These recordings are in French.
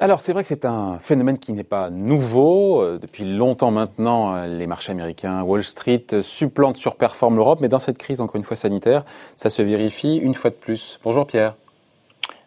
Alors c'est vrai que c'est un phénomène qui n'est pas nouveau. Euh, depuis longtemps maintenant, euh, les marchés américains, Wall Street supplantent, surperforment l'Europe, mais dans cette crise, encore une fois sanitaire, ça se vérifie une fois de plus. Bonjour Pierre.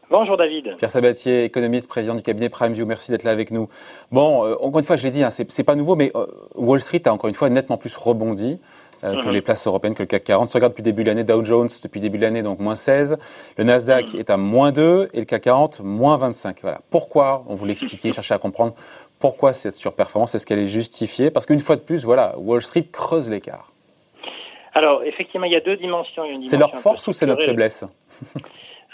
Bonjour David. Pierre Sabatier, économiste, président du cabinet PrimeView, merci d'être là avec nous. Bon, euh, encore une fois, je l'ai dit, hein, c'est pas nouveau, mais Wall Street a encore une fois nettement plus rebondi. Euh, que mhm. les places européennes, que le CAC 40. Si on regarde depuis le début de l'année, Dow Jones depuis le début de l'année, donc moins 16. Le Nasdaq mhm. est à moins 2 et le CAC 40, moins 25. Voilà. Pourquoi On voulait expliquer, chercher à comprendre pourquoi cette surperformance, est-ce qu'elle est justifiée? Parce qu'une fois de plus, voilà, Wall Street creuse l'écart. Alors, effectivement, il y a deux dimensions. c'est leur force ou c'est notre faiblesse?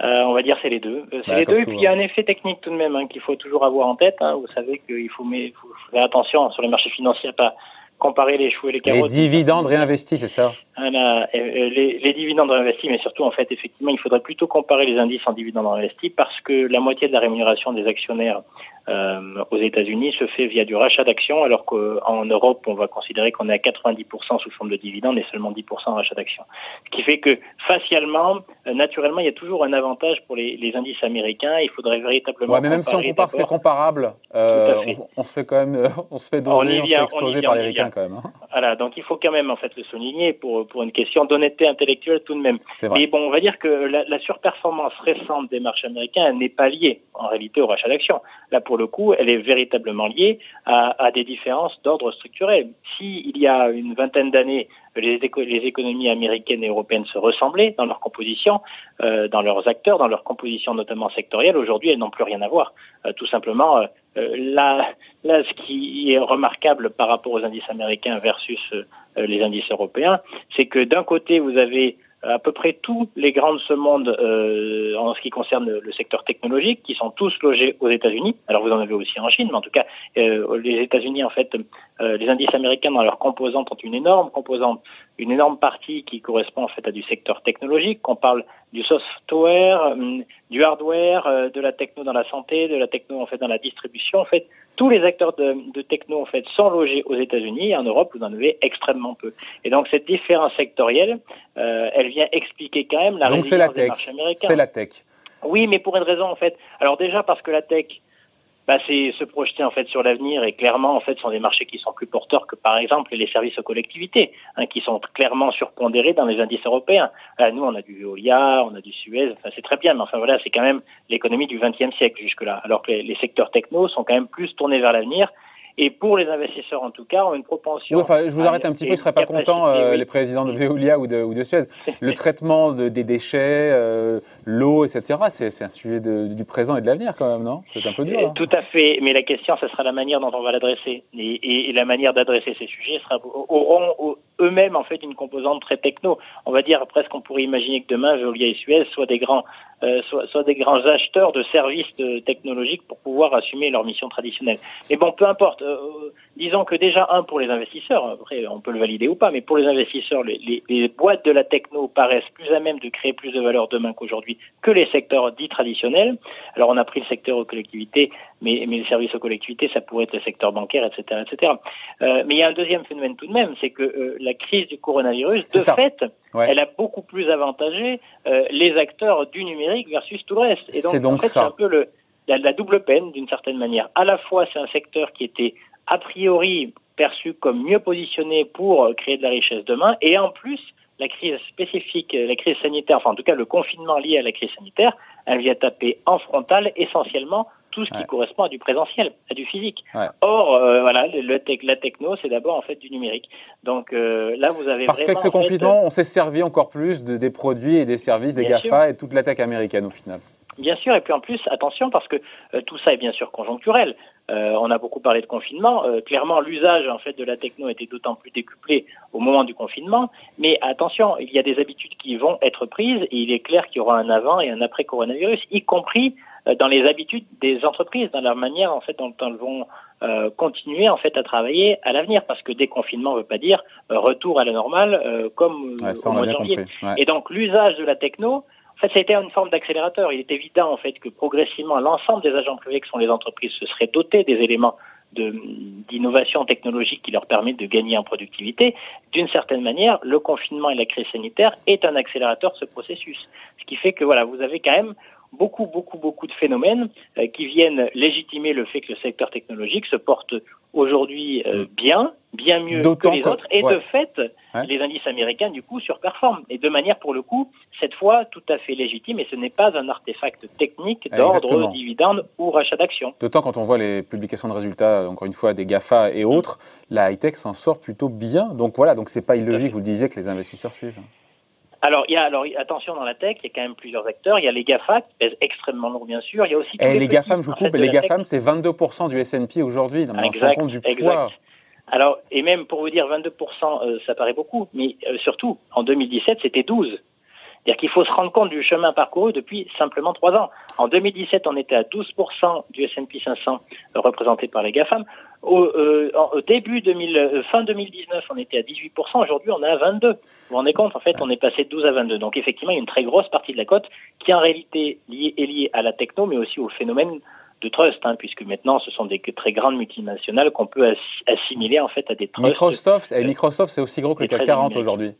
Euh, on va dire c'est les deux. Euh, c'est les deux. Et puis il y a un effet technique tout de même hein, qu'il faut toujours avoir en tête. Hein. Vous savez qu'il faut, faut, faire attention sur les marchés financiers à pas comparer les choux et les carottes. Les dividendes réinvestis, c'est ça? Voilà, les, les, dividendes réinvestis, mais surtout, en fait, effectivement, il faudrait plutôt comparer les indices en dividendes réinvestis parce que la moitié de la rémunération des actionnaires euh, aux États-Unis se fait via du rachat d'actions, alors qu'en Europe, on va considérer qu'on est à 90% sous forme de dividendes et seulement 10% en rachat d'actions. Ce qui fait que facialement, euh, naturellement, il y a toujours un avantage pour les, les indices américains. Il faudrait véritablement. Ouais, mais même si on compare ce qui est comparable, euh, on, se fait quand même, on se fait doser, on, y vient, on se fait exploser par les ricains quand même. Hein. Voilà, donc il faut quand même en fait le souligner pour pour une question d'honnêteté intellectuelle tout de même. Mais bon, on va dire que la, la surperformance récente des marchés américains n'est pas liée en réalité au rachat d'actions. Là, pour le coup, elle est véritablement liée à, des différences d'ordre structurel. Si il y a une vingtaine d'années, les, économies américaines et européennes se ressemblaient dans leur composition, euh, dans leurs acteurs, dans leur composition notamment sectorielle, aujourd'hui, elles n'ont plus rien à voir. Euh, tout simplement, euh, là, ce qui est remarquable par rapport aux indices américains versus les indices européens, c'est que d'un côté, vous avez à peu près tous les grands de ce monde euh, en ce qui concerne le secteur technologique, qui sont tous logés aux États-Unis. Alors vous en avez aussi en Chine, mais en tout cas, euh, les États-Unis, en fait, euh, les indices américains dans leurs composantes ont une énorme composante, une énorme partie qui correspond en fait à du secteur technologique. On parle du software, du hardware, de la techno dans la santé, de la techno en fait dans la distribution. En fait, tous les acteurs de, de techno en fait sont logés aux États-Unis et en Europe vous en avez extrêmement peu. Et donc cette différence sectorielle, euh, elle vient expliquer quand même la donc résilience des marchés américains. C'est la tech. Oui, mais pour une raison en fait. Alors déjà parce que la tech, bah, c'est se projeter en fait sur l'avenir. Et clairement en fait ce sont des marchés qui sont plus porteurs que par exemple les services aux collectivités hein, qui sont clairement surpondérés dans les indices européens. Nous on a du Veolia, on a du Suez, enfin c'est très bien, mais enfin voilà c'est quand même l'économie du XXe siècle jusque là, alors que les, les secteurs techno sont quand même plus tournés vers l'avenir et pour les investisseurs, en tout cas, ont une propension. enfin, je vous arrête un petit peu, ils ne seraient pas contents, euh, les présidents de Veolia ou de, ou de Suez. Le traitement de, des déchets, euh, l'eau, etc., c'est un sujet de, du présent et de l'avenir quand même, non? C'est un peu dur. Hein. Tout à fait, mais la question, ce sera la manière dont on va l'adresser. Et, et, la manière d'adresser ces sujets sera, auront eux-mêmes en fait une composante très techno. On va dire presque qu'on pourrait imaginer que demain, Veolia et Suez soient des grands, euh, soient, des grands acheteurs de services technologiques pour pouvoir assumer leur mission traditionnelle. Mais bon, peu importe. Euh, disons que déjà, un, pour les investisseurs, après on peut le valider ou pas, mais pour les investisseurs, les, boîtes de la techno paraissent plus à même de créer plus de valeur demain qu'aujourd'hui que les secteurs dits traditionnels. Alors on a pris le secteur aux collectivités, mais, mais les services aux collectivités, ça pourrait être le secteur bancaire, etc. etc. Euh, mais il y a un deuxième phénomène tout de même, c'est que euh, la crise du coronavirus, de fait, elle a beaucoup plus avantagé les acteurs du numérique versus tout le reste. Et donc, donc en fait, c'est un peu le la, la double peine d'une certaine manière. À la fois, c'est un secteur qui était a priori perçu comme mieux positionné pour créer de la richesse demain, et en plus, la crise spécifique, la crise sanitaire, enfin en tout cas le confinement lié à la crise sanitaire, elle vient taper en frontal essentiellement tout ce qui correspond à du présentiel, à du physique. Or, euh, voilà, le tech, la techno, c'est d'abord en fait du numérique. Donc euh, là, vous avez parce qu'avec ce confinement, on s'est servi encore plus de, des produits et des services des Gafa et toute la tech américaine au final. Bien sûr, et puis en plus, attention, parce que euh, tout ça est bien sûr conjoncturel. Euh, on a beaucoup parlé de confinement. Euh, clairement, l'usage en fait de la techno était d'autant plus décuplé au moment du confinement. Mais attention, il y a des habitudes qui vont être prises, et il est clair qu'il y aura un avant et un après coronavirus, y compris dans les habitudes des entreprises, dans la manière en fait dont elles vont continuer en fait à travailler à l'avenir, parce que déconfinement ne veut pas dire retour à la normale comme au mois de janvier. Et donc l'usage de la techno en fait, ça a été une forme d'accélérateur. Il est évident, en fait, que progressivement, l'ensemble des agents privés que sont les entreprises se seraient dotés des éléments d'innovation technologique qui leur permet de gagner en productivité, d'une certaine manière, le confinement et la crise sanitaire est un accélérateur de ce processus. Ce qui fait que voilà, vous avez quand même beaucoup, beaucoup, beaucoup de phénomènes euh, qui viennent légitimer le fait que le secteur technologique se porte aujourd'hui euh, mm. bien, bien mieux que les autres, et de fait, les indices américains, du coup, surperforment. Et de manière, pour le coup, cette fois, tout à fait légitime, et ce n'est pas un artefact technique d'ordre dividende ou rachat d'actions. D'autant quand on voit les publications de résultats, encore une fois, des GAFA et autres, la high-tech s'en sort plutôt bien. Donc voilà, donc c'est pas illogique, vous le disiez, que les investisseurs suivent. Alors, il y a, alors, attention dans la tech, il y a quand même plusieurs acteurs. Il y a les GAFA qui pèsent extrêmement lourd, bien sûr. Il y a aussi. Et les, les GAFAM, je vous coupe, les GAFAM, c'est 22% du S&P aujourd'hui. Exact, compte du poids. Alors, et même pour vous dire 22%, euh, ça paraît beaucoup, mais euh, surtout, en 2017, c'était 12. C'est-à-dire qu'il faut se rendre compte du chemin parcouru depuis simplement trois ans. En 2017, on était à 12% du S&P 500 représenté par les GAFAM. Au, euh, au début 2000, euh, fin 2019, on était à 18%. Aujourd'hui, on est à 22. Vous vous rendez compte En fait, on est passé de 12 à 22. Donc, effectivement, il y a une très grosse partie de la cote qui, en réalité, est liée à la techno, mais aussi au phénomène de trust, hein, puisque maintenant, ce sont des très grandes multinationales qu'on peut assimiler en fait à des trusts. Microsoft, et Microsoft, c'est aussi gros que le CAC 40 aujourd'hui.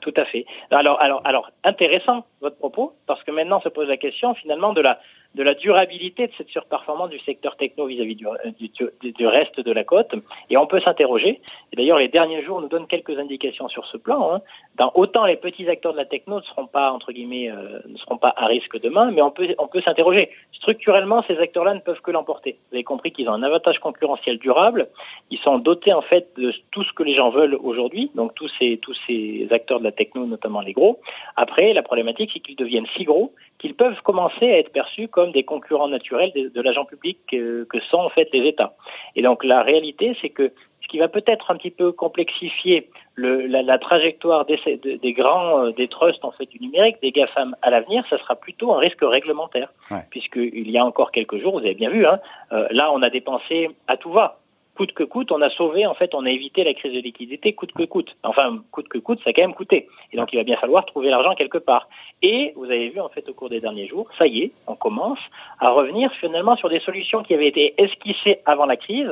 Tout à fait. Alors, alors, alors, intéressant votre propos, parce que maintenant se pose la question finalement de la de la durabilité de cette surperformance du secteur techno vis-à-vis du, du, du, reste de la côte. Et on peut s'interroger. Et d'ailleurs, les derniers jours nous donnent quelques indications sur ce plan. Hein. Dans, autant les petits acteurs de la techno ne seront pas entre guillemets euh, ne seront pas à risque demain, mais on peut on peut s'interroger. Structurellement, ces acteurs-là ne peuvent que l'emporter. Vous avez compris qu'ils ont un avantage concurrentiel durable. Ils sont dotés en fait de tout ce que les gens veulent aujourd'hui. Donc tous ces tous ces acteurs de la techno, notamment les gros. Après, la problématique, c'est qu'ils deviennent si gros qu'ils peuvent commencer à être perçus comme des concurrents naturels de, l'agent public que, sont en fait les États. Et donc la réalité, c'est que ce qui va peut-être un petit peu complexifier le, la, trajectoire des, des, grands euh, des trusts en fait du numérique, des GAFAM à l'avenir, ça sera plutôt un risque réglementaire, puisqu'il y a encore quelques jours, vous avez bien vu, hein, euh, là on a dépensé à tout va coûte que coûte, on a sauvé, en fait, on a évité la crise de liquidité coûte que coûte. Enfin, coûte que coûte, ça a quand même coûté. Et donc, il va bien falloir trouver l'argent quelque part. Et vous avez vu, en fait, au cours des derniers jours, ça y est, on commence à revenir finalement sur des solutions qui avaient été esquissées avant la crise,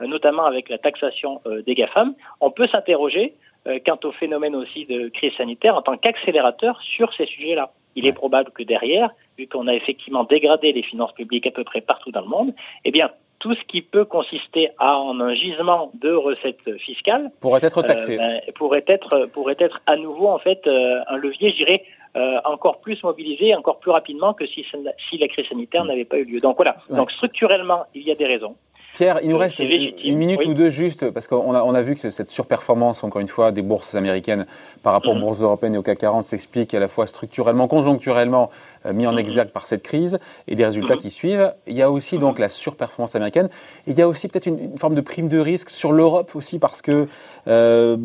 euh, notamment avec la taxation euh, des GAFAM. On peut s'interroger euh, quant au phénomène aussi de crise sanitaire en tant qu'accélérateur sur ces sujets-là. Il est probable que derrière, vu qu'on a effectivement dégradé les finances publiques à peu près partout dans le monde, eh bien, tout ce qui peut consister en un gisement de recettes fiscales pourrait être taxé. Euh, ben, pourrait être pourrait être à nouveau en fait euh, un levier, je dirais, euh, encore plus mobilisé, encore plus rapidement que si, si la crise sanitaire n'avait pas eu lieu. Donc voilà. Donc structurellement, il y a des raisons. Pierre, il nous reste une minute ou deux juste, parce qu'on a, on a vu que cette surperformance, encore une fois, des bourses américaines par rapport aux mhm. bourses européennes et au CAC 40 s'explique à la fois structurellement, conjoncturellement, euh, mis en mhm. exergue par cette crise et des résultats mhm. qui suivent. Il y a aussi donc la surperformance américaine. il y a aussi peut-être une, forme de prime de risque sur l'Europe aussi, parce que euh,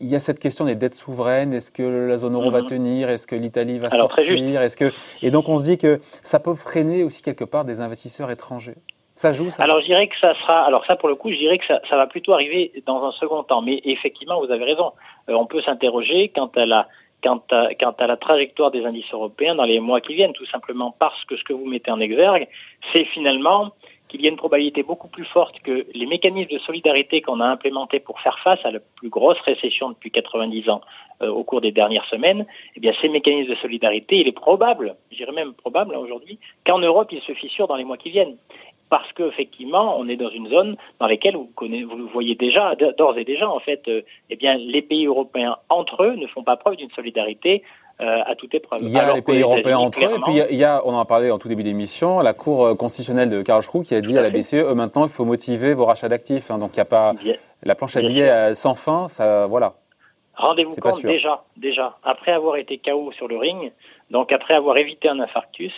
il y a cette question des dettes souveraines. Est-ce que la zone euro va tenir? Est-ce que l'Italie va sortir? Est-ce que et donc on se dit que ça peut freiner aussi quelque part des investisseurs étrangers. Ça joue ça Alors je dirais que ça sera. Alors ça pour le coup, je dirais que ça, ça va plutôt arriver dans un second temps. Mais effectivement, vous avez raison. Euh, on peut s'interroger quant à la quant à, quant à la trajectoire des indices européens dans les mois qui viennent, tout simplement parce que ce que vous mettez en exergue, c'est finalement qu'il y a une probabilité beaucoup plus forte que les mécanismes de solidarité qu'on a implémentés pour faire face à la plus grosse récession depuis 90 ans euh, au cours des dernières semaines, eh bien ces mécanismes de solidarité, il est probable, je dirais même probable hein, aujourd'hui, qu'en Europe ils se fissurent dans les mois qui viennent parce qu'effectivement, on est dans une zone dans laquelle vous, connaissez, vous voyez déjà, d'ores et déjà, en fait, euh, eh bien, les pays européens entre eux ne font pas preuve d'une solidarité euh, à toute épreuve. Il y a les pays européens entre eux, et puis il y, a, on en a parlé en tout début d'émission, la Cour euh, constitutionnelle de Karl Schroux qui a dit à, la BCE, maintenant, il faut motiver vos rachats d'actifs. Hein, donc il n'y a pas la planche à billets sans fin, ça, voilà. Rendez-vous compte déjà, déjà, après avoir été KO sur le ring, donc après avoir évité un infarctus,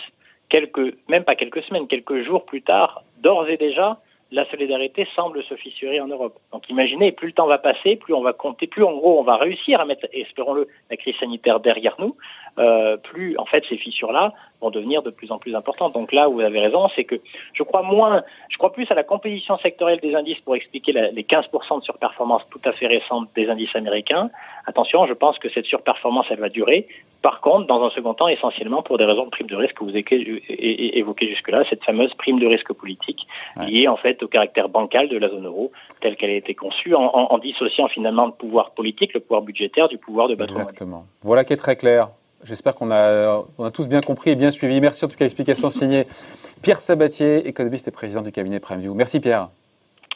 quelques, même pas quelques semaines, quelques jours plus tard, d'ores et déjà, la solidarité semble se fissurer en Europe. Donc imaginez, plus le temps va passer, plus on va compter, plus en gros on va réussir à mettre, espérons-le, la crise sanitaire derrière nous. euh, plus en fait ces fissures-là vont devenir de plus en plus importantes. Donc là où vous avez raison, c'est que je crois moins, je crois plus à la composition sectorielle des indices pour expliquer les 15% de surperformance tout à fait récente des indices américains. Attention, je pense que cette surperformance, elle va durer. Par contre, dans un second temps, essentiellement pour des raisons de prime de risque que vous évoquez jusque-là, cette fameuse prime de risque politique liée en fait au caractère bancal de la zone euro telle qu'elle a été conçue, en, en, dissociant finalement le pouvoir politique, le pouvoir budgétaire du pouvoir de patrimoine. Exactement. Voilà qui est très clair. J'espère qu'on a, on a tous bien compris et bien suivi. Merci en tout cas, explication signée Pierre Sabatier, économiste et président du cabinet PrimeView. Merci Pierre.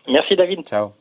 Merci David. Ciao.